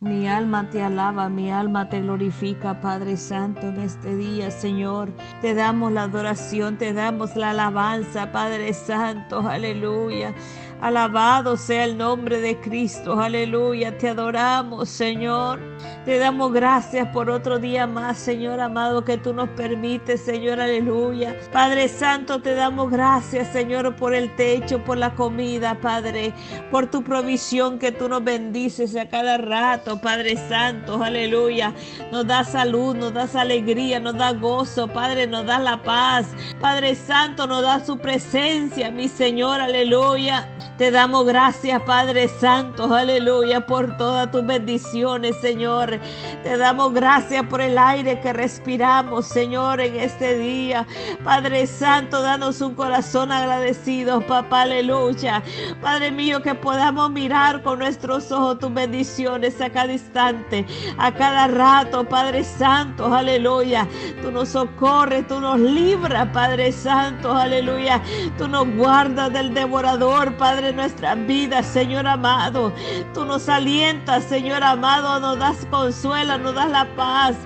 Mi alma te alaba, mi alma te glorifica, Padre Santo, en este día, Señor. Te damos la adoración, te damos la alabanza, Padre Santo, aleluya. Alabado sea el nombre de Cristo, aleluya. Te adoramos, Señor. Te damos gracias por otro día más, Señor amado, que tú nos permites, Señor, aleluya. Padre Santo, te damos gracias, Señor, por el techo, por la comida, Padre, por tu provisión que tú nos bendices a cada rato, Padre Santo, aleluya. Nos da salud, nos das alegría, nos da gozo, Padre, nos da la paz. Padre Santo, nos da su presencia, mi Señor, aleluya. Te damos gracias, Padre Santo, aleluya, por todas tus bendiciones, Señor. Te damos gracias por el aire que respiramos, Señor, en este día. Padre Santo, danos un corazón agradecido, papá, aleluya. Padre mío, que podamos mirar con nuestros ojos tus bendiciones a cada instante, a cada rato, Padre Santo, aleluya. Tú nos socorres, tú nos libras, Padre Santo, aleluya. Tú nos guardas del devorador, Padre nuestra vida, Señor amado. Tú nos alientas, Señor amado, nos das consuelo, nos das la paz.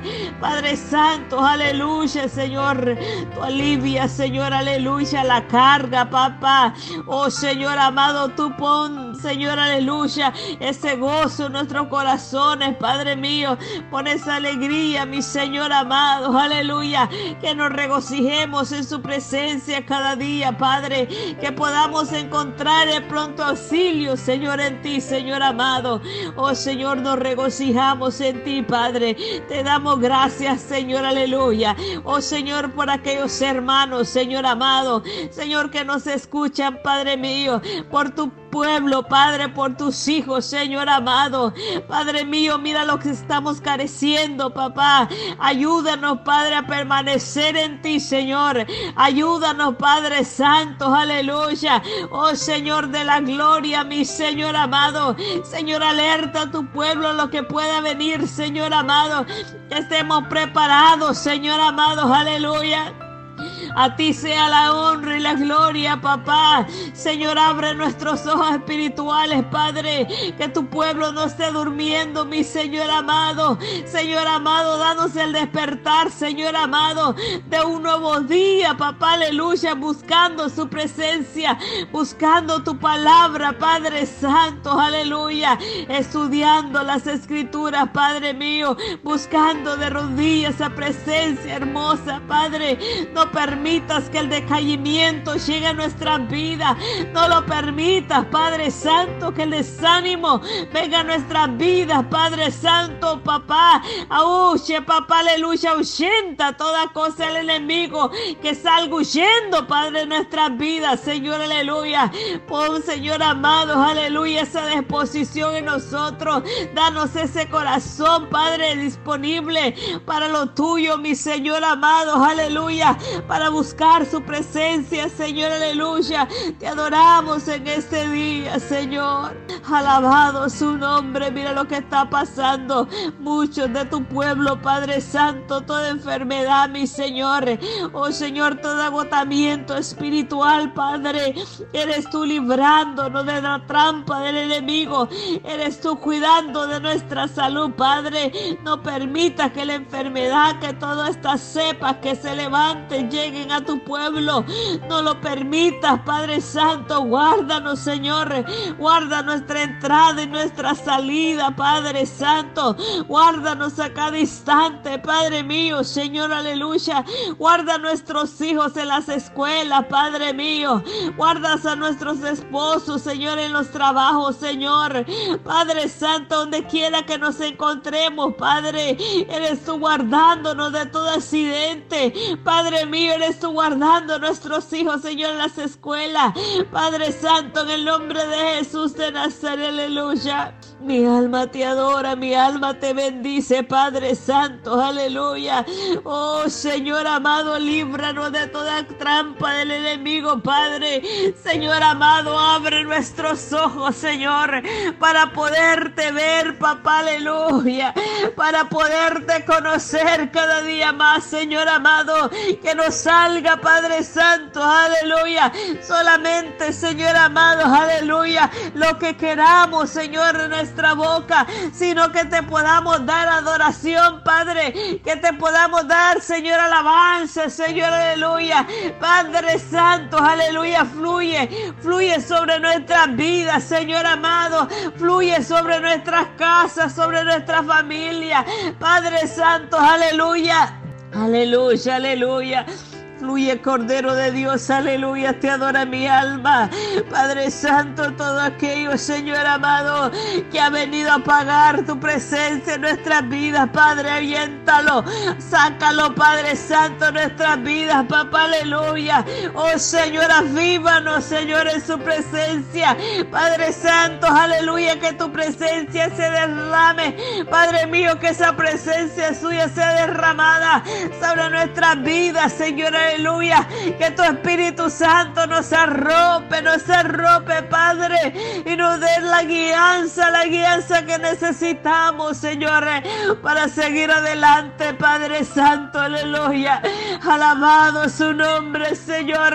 Padre Santo, aleluya, Señor. Tú alivia, Señor, aleluya, la carga, papá. Oh, Señor amado, tú pon, Señor, aleluya, ese gozo en nuestros corazones, Padre mío. Pon esa alegría, mi Señor amado, aleluya. Que nos regocijemos en su presencia cada día, Padre. Que podamos encontrar el pronto auxilio, Señor, en ti, Señor amado. Oh Señor, nos regocijamos en ti, Padre. Te damos gracias, Señor, aleluya. Oh Señor, por aquellos hermanos, Señor amado. Señor, que nos escuchan, Padre mío, por tu pueblo, Padre, por tus hijos, Señor amado. Padre mío, mira lo que estamos careciendo, papá. Ayúdanos, Padre, a permanecer en ti, Señor. Ayúdanos, Padre Santo, aleluya. Oh Señor de la gloria, mi Señor amado. Señor, alerta a tu pueblo a lo que pueda venir, Señor amado. Que estemos preparados, Señor amado, aleluya. A ti sea la honra y la gloria, papá. Señor, abre nuestros ojos espirituales, Padre. Que tu pueblo no esté durmiendo, mi Señor amado. Señor amado, danos el despertar, Señor amado, de un nuevo día, papá, aleluya, buscando su presencia, buscando tu palabra, Padre Santo, aleluya, estudiando las escrituras, Padre mío, buscando de rodillas esa presencia hermosa, Padre. No permitas que el decaimiento llegue a nuestra vida. No lo permitas, Padre Santo, que el desánimo venga a nuestras vidas, Padre Santo, papá. Auche, papá, aleluya, ahuyenta toda cosa el enemigo que salga huyendo, Padre, de nuestras vidas, Señor, aleluya. Pon, Señor amado, aleluya, esa disposición en nosotros. Danos ese corazón, Padre, disponible para lo tuyo, mi Señor amado, aleluya, para buscar su presencia, Señor, aleluya. Te adoramos en este día, Señor. Alabado su nombre, mira lo que está pasando. Muchos de tu pueblo, Padre Santo, toda enfermedad, mi Señor. Oh Señor, todo agotamiento espiritual, Padre. Eres tú librándonos de la trampa del enemigo. Eres tú cuidando de nuestra salud, Padre. No permita que la enfermedad, que todas estas cepas que se levanten, a tu pueblo. No lo permitas, Padre Santo. Guárdanos, Señor. Guarda nuestra entrada y nuestra salida, Padre Santo. Guárdanos a cada instante, Padre mío, Señor, aleluya. Guarda a nuestros hijos en las escuelas, Padre mío. Guardas a nuestros esposos, Señor, en los trabajos, Señor. Padre Santo, donde quiera que nos encontremos, Padre, eres tú guardándonos de todo accidente. Padre mío, eres tú guardando a nuestros hijos, Señor, en las escuelas. Padre Santo, en el nombre de Jesús de Nazaret, aleluya. Mi alma te adora, mi alma te bendice, Padre Santo, aleluya. Oh Señor amado, líbranos de toda trampa del enemigo, Padre. Señor amado, abre nuestros ojos, Señor, para poderte ver, papá, aleluya. Para poderte conocer cada día más, Señor amado. Que nos salga, Padre Santo, aleluya. Solamente, Señor amado, aleluya. Lo que queramos, Señor, en nuestra boca, sino que te podamos dar adoración, Padre, que te podamos dar, Señor, alabanza, Señor, aleluya. Padre Santo, aleluya, fluye, fluye sobre nuestras vidas, Señor amado, fluye sobre nuestras casas, sobre nuestra familia. Padre Santo, aleluya. Aleluya, aleluya. Fluye Cordero de Dios, aleluya, te adora mi alma. Padre Santo, todo aquello, Señor amado, que ha venido a pagar tu presencia en nuestras vidas, Padre, aviéntalo. Sácalo, Padre Santo, nuestras vidas, papá, aleluya. Oh Señor, avívanos, Señor, en su presencia. Padre Santo, aleluya, que tu presencia se derrame. Padre mío, que esa presencia suya sea derramada sobre nuestras vidas, Señor, aleluya. Que tu Espíritu Santo nos arrope, nos arrope, Padre, y nos dé la guianza, la guianza que necesitamos, Señor, para seguir adelante, Padre Santo, aleluya. Alabado su nombre, Señor.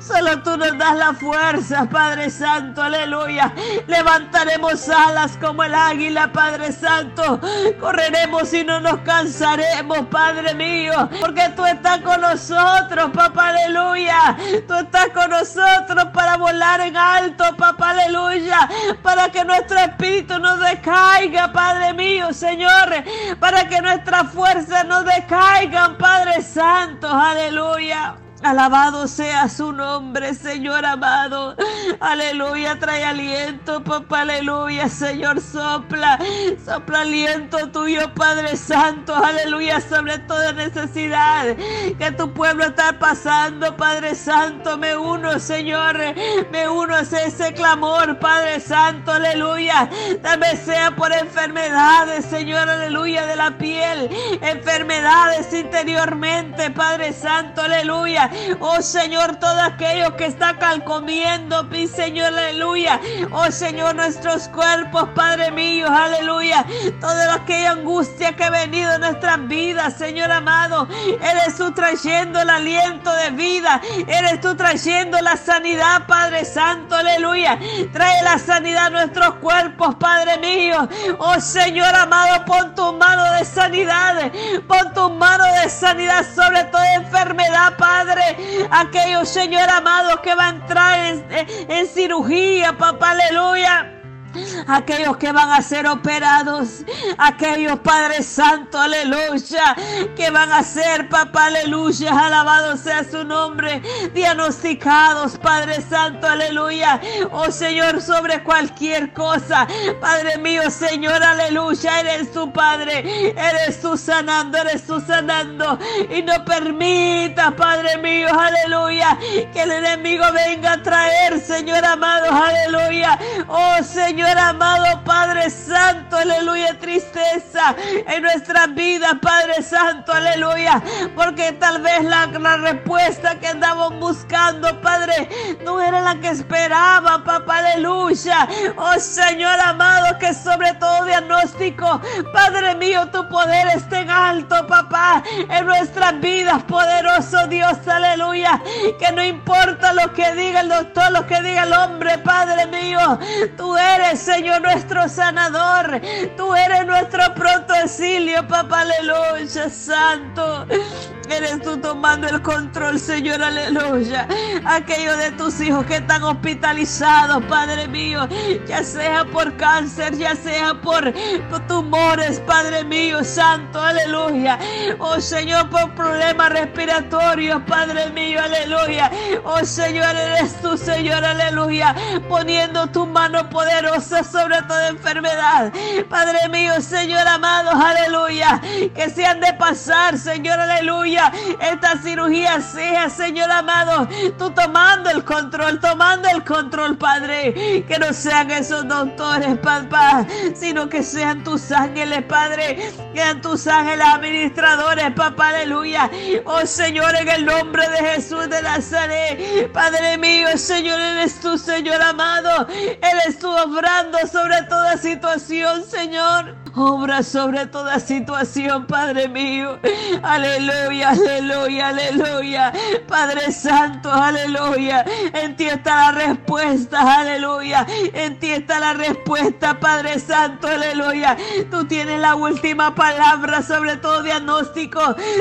Solo tú nos das la fuerza, Padre Santo, aleluya. Levantaremos alas como el águila, Padre Santo. Correremos y no nos cansaremos, Padre mío, porque tú estás con nosotros, papá, aleluya. Tú estás con nosotros para volar en alto, papá, aleluya. Para que nuestro espíritu no decaiga, Padre mío, Señor. Para que nuestras fuerzas no decaigan, Padre Santo, aleluya. Alabado sea su nombre, Señor amado. Aleluya, trae aliento, papá, aleluya, Señor, sopla, sopla aliento tuyo, Padre Santo, aleluya, sobre toda necesidad que tu pueblo está pasando, Padre Santo, me uno, Señor, me uno a ese clamor, Padre Santo, aleluya, vez sea por enfermedades, Señor, aleluya, de la piel, enfermedades interiormente, Padre Santo, aleluya. Oh Señor, todo aquello que está calcomiendo, mi Señor, aleluya. Oh Señor, nuestros cuerpos, Padre mío, aleluya. Toda aquella angustia que ha venido en nuestras vidas, Señor amado. Eres tú trayendo el aliento de vida. Eres tú trayendo la sanidad, Padre Santo, aleluya. Trae la sanidad a nuestros cuerpos, Padre mío. Oh Señor amado, pon tu mano de sanidad. Pon tu mano de sanidad sobre toda enfermedad, Padre. Aquellos, Señor amado, que va a entrar en, en cirugía, papá, aleluya aquellos que van a ser operados, aquellos Padre Santo, aleluya, que van a ser, papá, aleluya, alabado sea su nombre, diagnosticados, Padre Santo, aleluya, oh Señor, sobre cualquier cosa, Padre mío, Señor, aleluya, eres tu Padre, eres tú sanando, eres tú sanando, y no permita, Padre mío, aleluya, que el enemigo venga a traer, Señor amado, aleluya, oh Señor, Amado Padre Santo, aleluya, tristeza en nuestras vidas, Padre Santo, aleluya, porque tal vez la, la respuesta que andamos buscando, Padre, no era la que esperaba, papá, aleluya. Oh Señor amado, que sobre todo diagnóstico, Padre mío, tu poder esté en alto, papá, en nuestras vidas, poderoso Dios, aleluya, que no importa lo que diga el doctor, lo que diga el hombre, Padre mío, tú eres Señor, nuestro sanador. Tú eres nuestro pronto exilio, papá, aleluya, santo. Eres tú tomando el control, Señor, aleluya. Aquellos de tus hijos que están hospitalizados, Padre mío, ya sea por cáncer, ya sea por, tumores, Padre mío, santo, aleluya. Oh Señor, por problemas respiratorios, Padre mío, aleluya. Oh Señor, eres tú, Señor, aleluya. Poniendo tu mano poderosa sobre toda enfermedad. Padre mío, Señor amado, aleluya. Que se han de pasar, Señor, aleluya esta cirugía sea, Señor amado, tú tomando el control, tomando el control, Padre. Que no sean esos doctores, papá, sino que sean tus ángeles, Padre. Que sean tus ángeles administradores, papá, aleluya. Oh Señor, en el nombre de Jesús de Nazaret, Padre mío, Señor, eres tú, Señor amado. Eres tú obrando sobre toda situación, Señor. Obra sobre toda situación, Padre mío. Aleluya, aleluya, aleluya. Padre Santo, aleluya. En ti está la respuesta, aleluya. En ti está la respuesta, Padre Santo, aleluya. Tú tienes la última palabra sobre todo diagnóstico.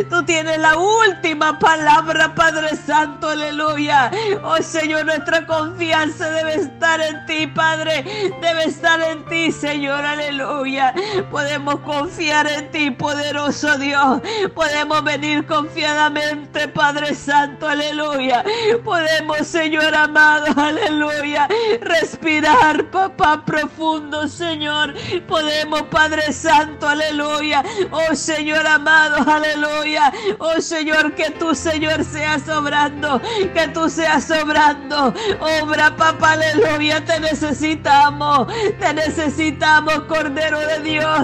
Tú tienes la última palabra, Padre Santo, aleluya. Oh Señor, nuestra confianza debe estar en ti, Padre. Debe estar en ti, Señor, aleluya. Podemos confiar en ti, poderoso Dios. Podemos venir confiadamente, Padre Santo, aleluya. Podemos, Señor amado, aleluya. Respirar, papá, profundo, Señor. Podemos, Padre Santo, aleluya. Oh Señor amado, aleluya. Oh Señor, que tú, Señor, seas sobrando. Que tú seas sobrando. Obra, papá, aleluya. Te necesitamos. Te necesitamos, Cordero de Dios.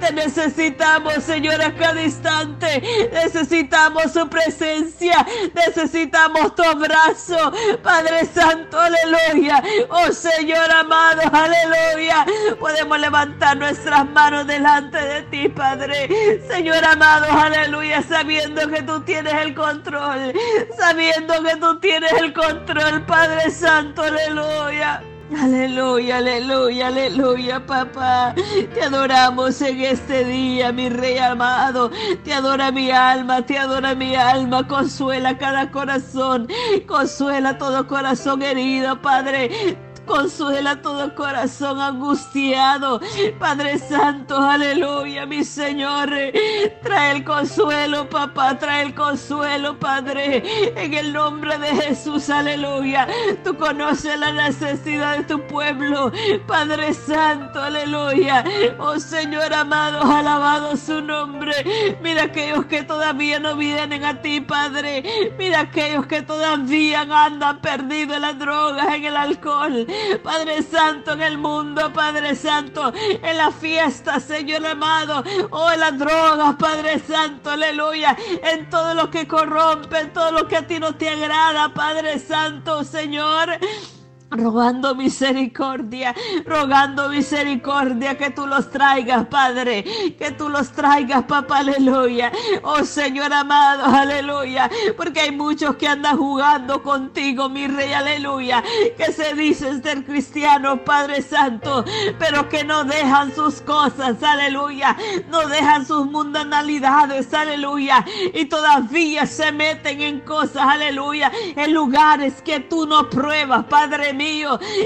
Te necesitamos, Señor, a cada instante. Necesitamos su presencia. Necesitamos tu abrazo. Padre Santo, aleluya. Oh Señor amado, aleluya. Podemos levantar nuestras manos delante de ti, Padre. Señor amado, aleluya. Sabiendo que tú tienes el control. Sabiendo que tú tienes el control, Padre Santo, aleluya. Aleluya, aleluya, aleluya, papá. Te adoramos en este día, mi rey amado. Te adora mi alma, te adora mi alma. Consuela cada corazón. Consuela todo corazón herido, Padre. Consuela todo corazón angustiado. Padre Santo, aleluya, mi Señor. Trae el consuelo, papá. Trae el consuelo, Padre. En el nombre de Jesús, aleluya. Tú conoces la necesidad de tu pueblo. Padre Santo, aleluya. Oh Señor amado, alabado su nombre. Mira aquellos que todavía no vienen a ti, Padre. Mira aquellos que todavía andan perdidos en las drogas, en el alcohol. Padre Santo, en el mundo, Padre Santo, en la fiesta, Señor amado, oh, en las drogas, Padre Santo, aleluya, en todo lo que corrompe, en todo lo que a ti no te agrada, Padre Santo, Señor rogando misericordia, rogando misericordia que tú los traigas, Padre, que tú los traigas, papá, aleluya. Oh Señor amado, aleluya, porque hay muchos que andan jugando contigo, mi rey, aleluya, que se dicen ser cristianos, Padre Santo, pero que no dejan sus cosas, aleluya, no dejan sus mundanalidades, aleluya, y todavía se meten en cosas, aleluya, en lugares que tú no pruebas, Padre mío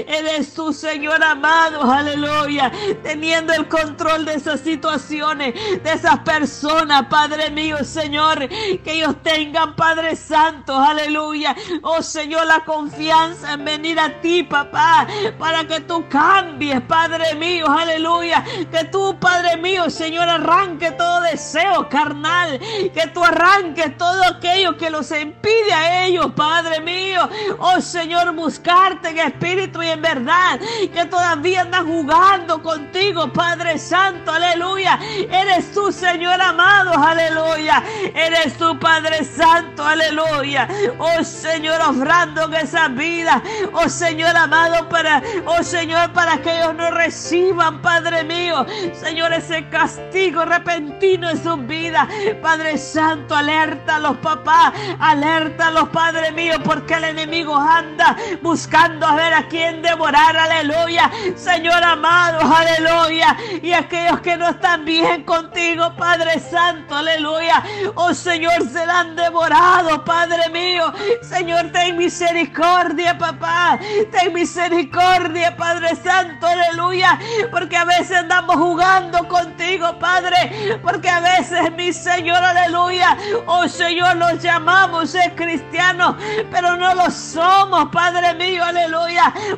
Eres tu Señor amado, aleluya. Teniendo el control de esas situaciones, de esas personas, Padre mío, Señor. Que ellos tengan, Padre Santo, aleluya. Oh Señor, la confianza en venir a ti, papá, para que tú cambies, Padre mío, aleluya. Que tú, Padre mío, Señor, arranque todo deseo carnal. Que tú arranques todo aquello que los impide a ellos, Padre mío. Oh Señor, buscarte espíritu y en verdad, que todavía andan jugando contigo, Padre Santo, aleluya. Eres tú, Señor amado, aleluya. Eres tu Padre Santo, aleluya. Oh Señor, obrando en esa vida. Oh Señor amado, para, oh Señor, para que ellos no reciban, Padre mío, Señor, ese castigo repentino en sus vidas. Padre Santo, alerta a los papás, alerta a los padres míos, porque el enemigo anda buscando a ver a quien devorar, aleluya. Señor amado, aleluya. Y aquellos que no están bien contigo, Padre Santo, aleluya. Oh Señor, se la han devorado, Padre mío. Señor, ten misericordia, papá. Ten misericordia, Padre Santo, aleluya. Porque a veces andamos jugando contigo, Padre. Porque a veces, mi Señor, aleluya. Oh Señor, los llamamos ser cristianos, pero no lo somos, Padre mío, aleluya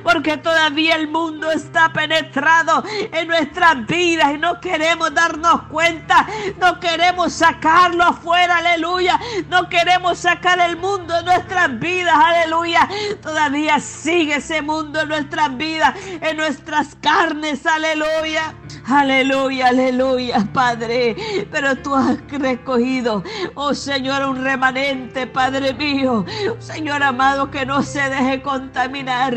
porque todavía el mundo está penetrado en nuestras vidas y no queremos darnos cuenta, no queremos sacarlo afuera, aleluya, no queremos sacar el mundo de nuestras vidas, aleluya, todavía sigue ese mundo en nuestras vidas, en nuestras carnes, aleluya. Aleluya, aleluya, Padre. Pero tú has recogido, oh Señor, un remanente, Padre mío. Señor amado, que no se deje contaminar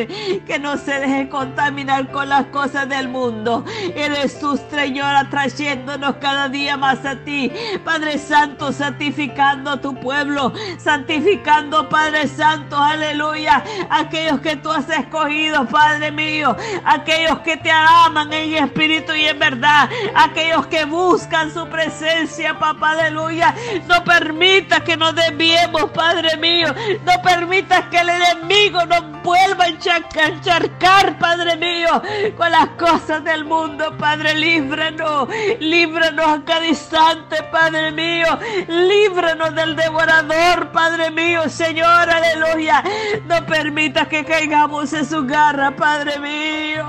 que no se deje contaminar con las cosas del mundo. Eres tu Señor atrayéndonos cada día más a ti. Padre Santo, santificando a tu pueblo, santificando, Padre Santo, aleluya, aquellos que tú has escogido, Padre mío, aquellos que te aman en espíritu y en verdad, aquellos que buscan su presencia, papá, aleluya. No permita que nos desviemos, Padre mío, no permitas que el enemigo nos vuelva a encharcar, Padre mío, con las cosas del mundo, Padre, líbranos, líbranos a cada instante, Padre mío, líbranos del devorador, Padre mío, Señor, aleluya. No permitas que caigamos en su garra, Padre mío.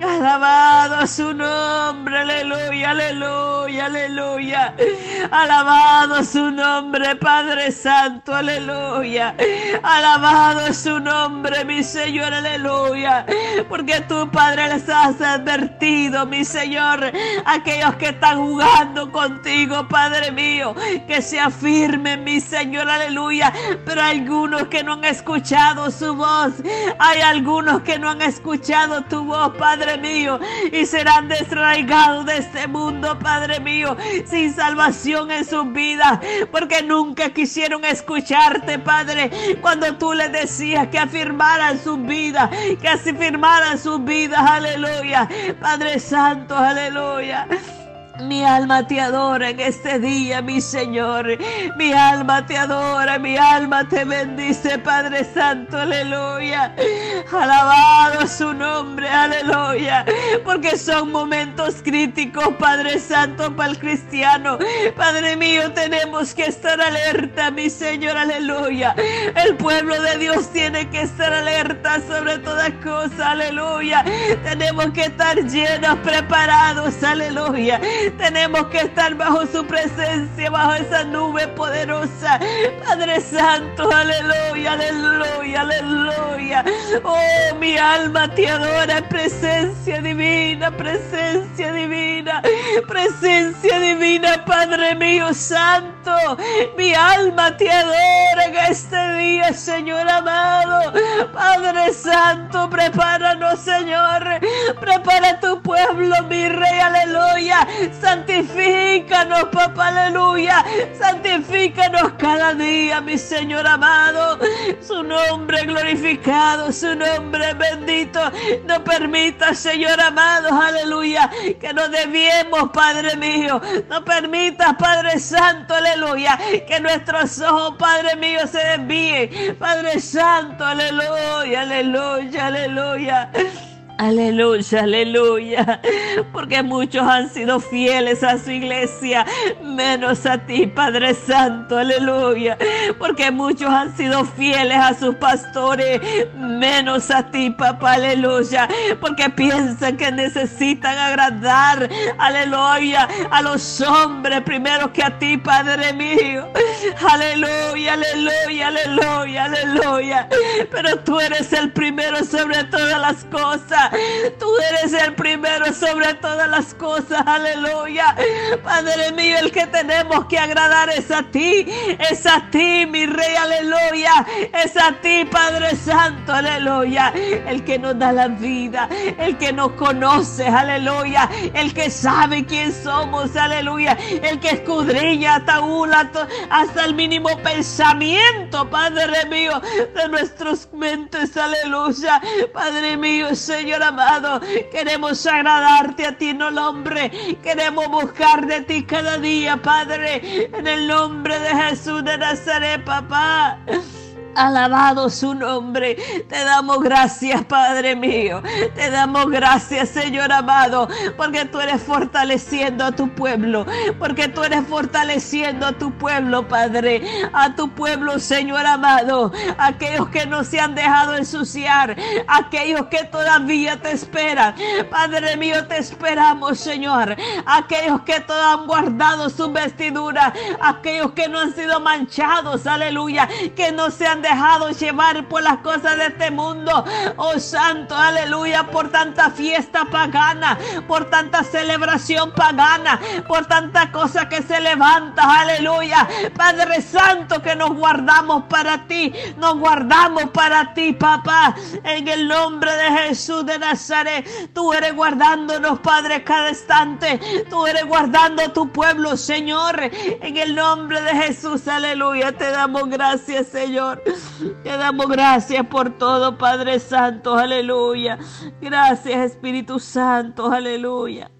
Alabado su nombre, aleluya, aleluya, aleluya. Alabado su nombre, Padre Santo, aleluya. Alabado su nombre, mi Señor, aleluya. Porque tú, Padre, les has advertido, mi Señor, aquellos que están jugando contigo, Padre mío, que se afirmen, mi Señor, aleluya. Pero hay algunos que no han escuchado su voz. Hay algunos que no han escuchado tu voz, Padre mío, y serán desraigados de este mundo, Padre mío, sin salvación en sus vidas, porque nunca quisieron escucharte, Padre, cuando tú les decías que afirmaran sus vidas, que afirmaran sus vidas, aleluya, Padre Santo, aleluya. Mi alma te adora en este día, mi Señor. Mi alma te adora, mi alma te bendice, Padre Santo, aleluya. Alabado su nombre, aleluya. Porque son momentos críticos, Padre Santo, para el cristiano. Padre mío, tenemos que estar alerta, mi Señor, aleluya. El pueblo de Dios tiene que estar alerta sobre todas cosas, aleluya. Tenemos que estar llenos, preparados, aleluya tenemos que estar bajo su presencia, bajo esa nube poderosa. Padre Santo, aleluya, aleluya, aleluya. Oh, mi alma te adora, presencia divina, presencia divina, presencia divina, Padre mío santo. Mi alma te adora en este día, Señor amado. Padre Santo, prepáranos, Señor. Prepara tu pueblo, mi rey, aleluya Santifícanos, papá, aleluya. Santifícanos cada día, mi Señor amado. Su nombre glorificado, su nombre bendito. No permita, Señor amado, aleluya, que nos debiemos, Padre mío. No permita, Padre Santo, aleluya, que nuestros ojos, Padre mío, se desvíen. Padre Santo, aleluya, aleluya, aleluya. Aleluya, aleluya. Porque muchos han sido fieles a su iglesia, menos a ti, Padre Santo, aleluya. Porque muchos han sido fieles a sus pastores, menos a ti, papá, aleluya. Porque piensan que necesitan agradar, aleluya, a los hombres primero que a ti, Padre mío. Aleluya, aleluya, aleluya, aleluya. Pero tú eres el primero sobre todas las cosas. Tú eres el primero sobre todas las cosas. Aleluya. Padre mío, el que tenemos que agradar es a ti. Es a ti, mi rey. Aleluya. Es a ti, Padre Santo. Aleluya. El que nos da la vida. El que nos conoce. Aleluya. El que sabe quién somos. Aleluya. El que escudriña hasta, hasta el mínimo pensamiento, Padre mío, de nuestros mentes. Aleluya. Padre mío, Señor amado. Queremos agradarte a ti, no el hombre. Queremos buscar de ti cada día, Padre. En el nombre de Jesús de Nazaret, papá. Alabado su nombre. Te damos gracias, Padre mío. Te damos gracias, Señor amado, porque tú eres fortaleciendo a tu pueblo. Porque tú eres fortaleciendo a tu pueblo, Padre. A tu pueblo, Señor amado. Aquellos que no se han dejado ensuciar. Aquellos que todavía te esperan. Padre mío, te esperamos, Señor. Aquellos que todavía han guardado su vestidura. Aquellos que no han sido manchados. Aleluya. Que no se han dejado llevar por las cosas de este mundo. Oh Santo, aleluya, por tanta fiesta pagana, por tanta celebración pagana, por tanta cosa que se levanta, aleluya. Padre Santo, que nos guardamos para ti, nos guardamos para ti, papá, en el nombre de Jesús de Nazaret. Tú eres guardándonos, Padre, cada instante. Tú eres guardando tu pueblo, Señor, en el nombre de Jesús, aleluya. Te damos gracias, Señor. Te damos gracias por todo, Padre Santo, aleluya. Gracias, Espíritu Santo, aleluya.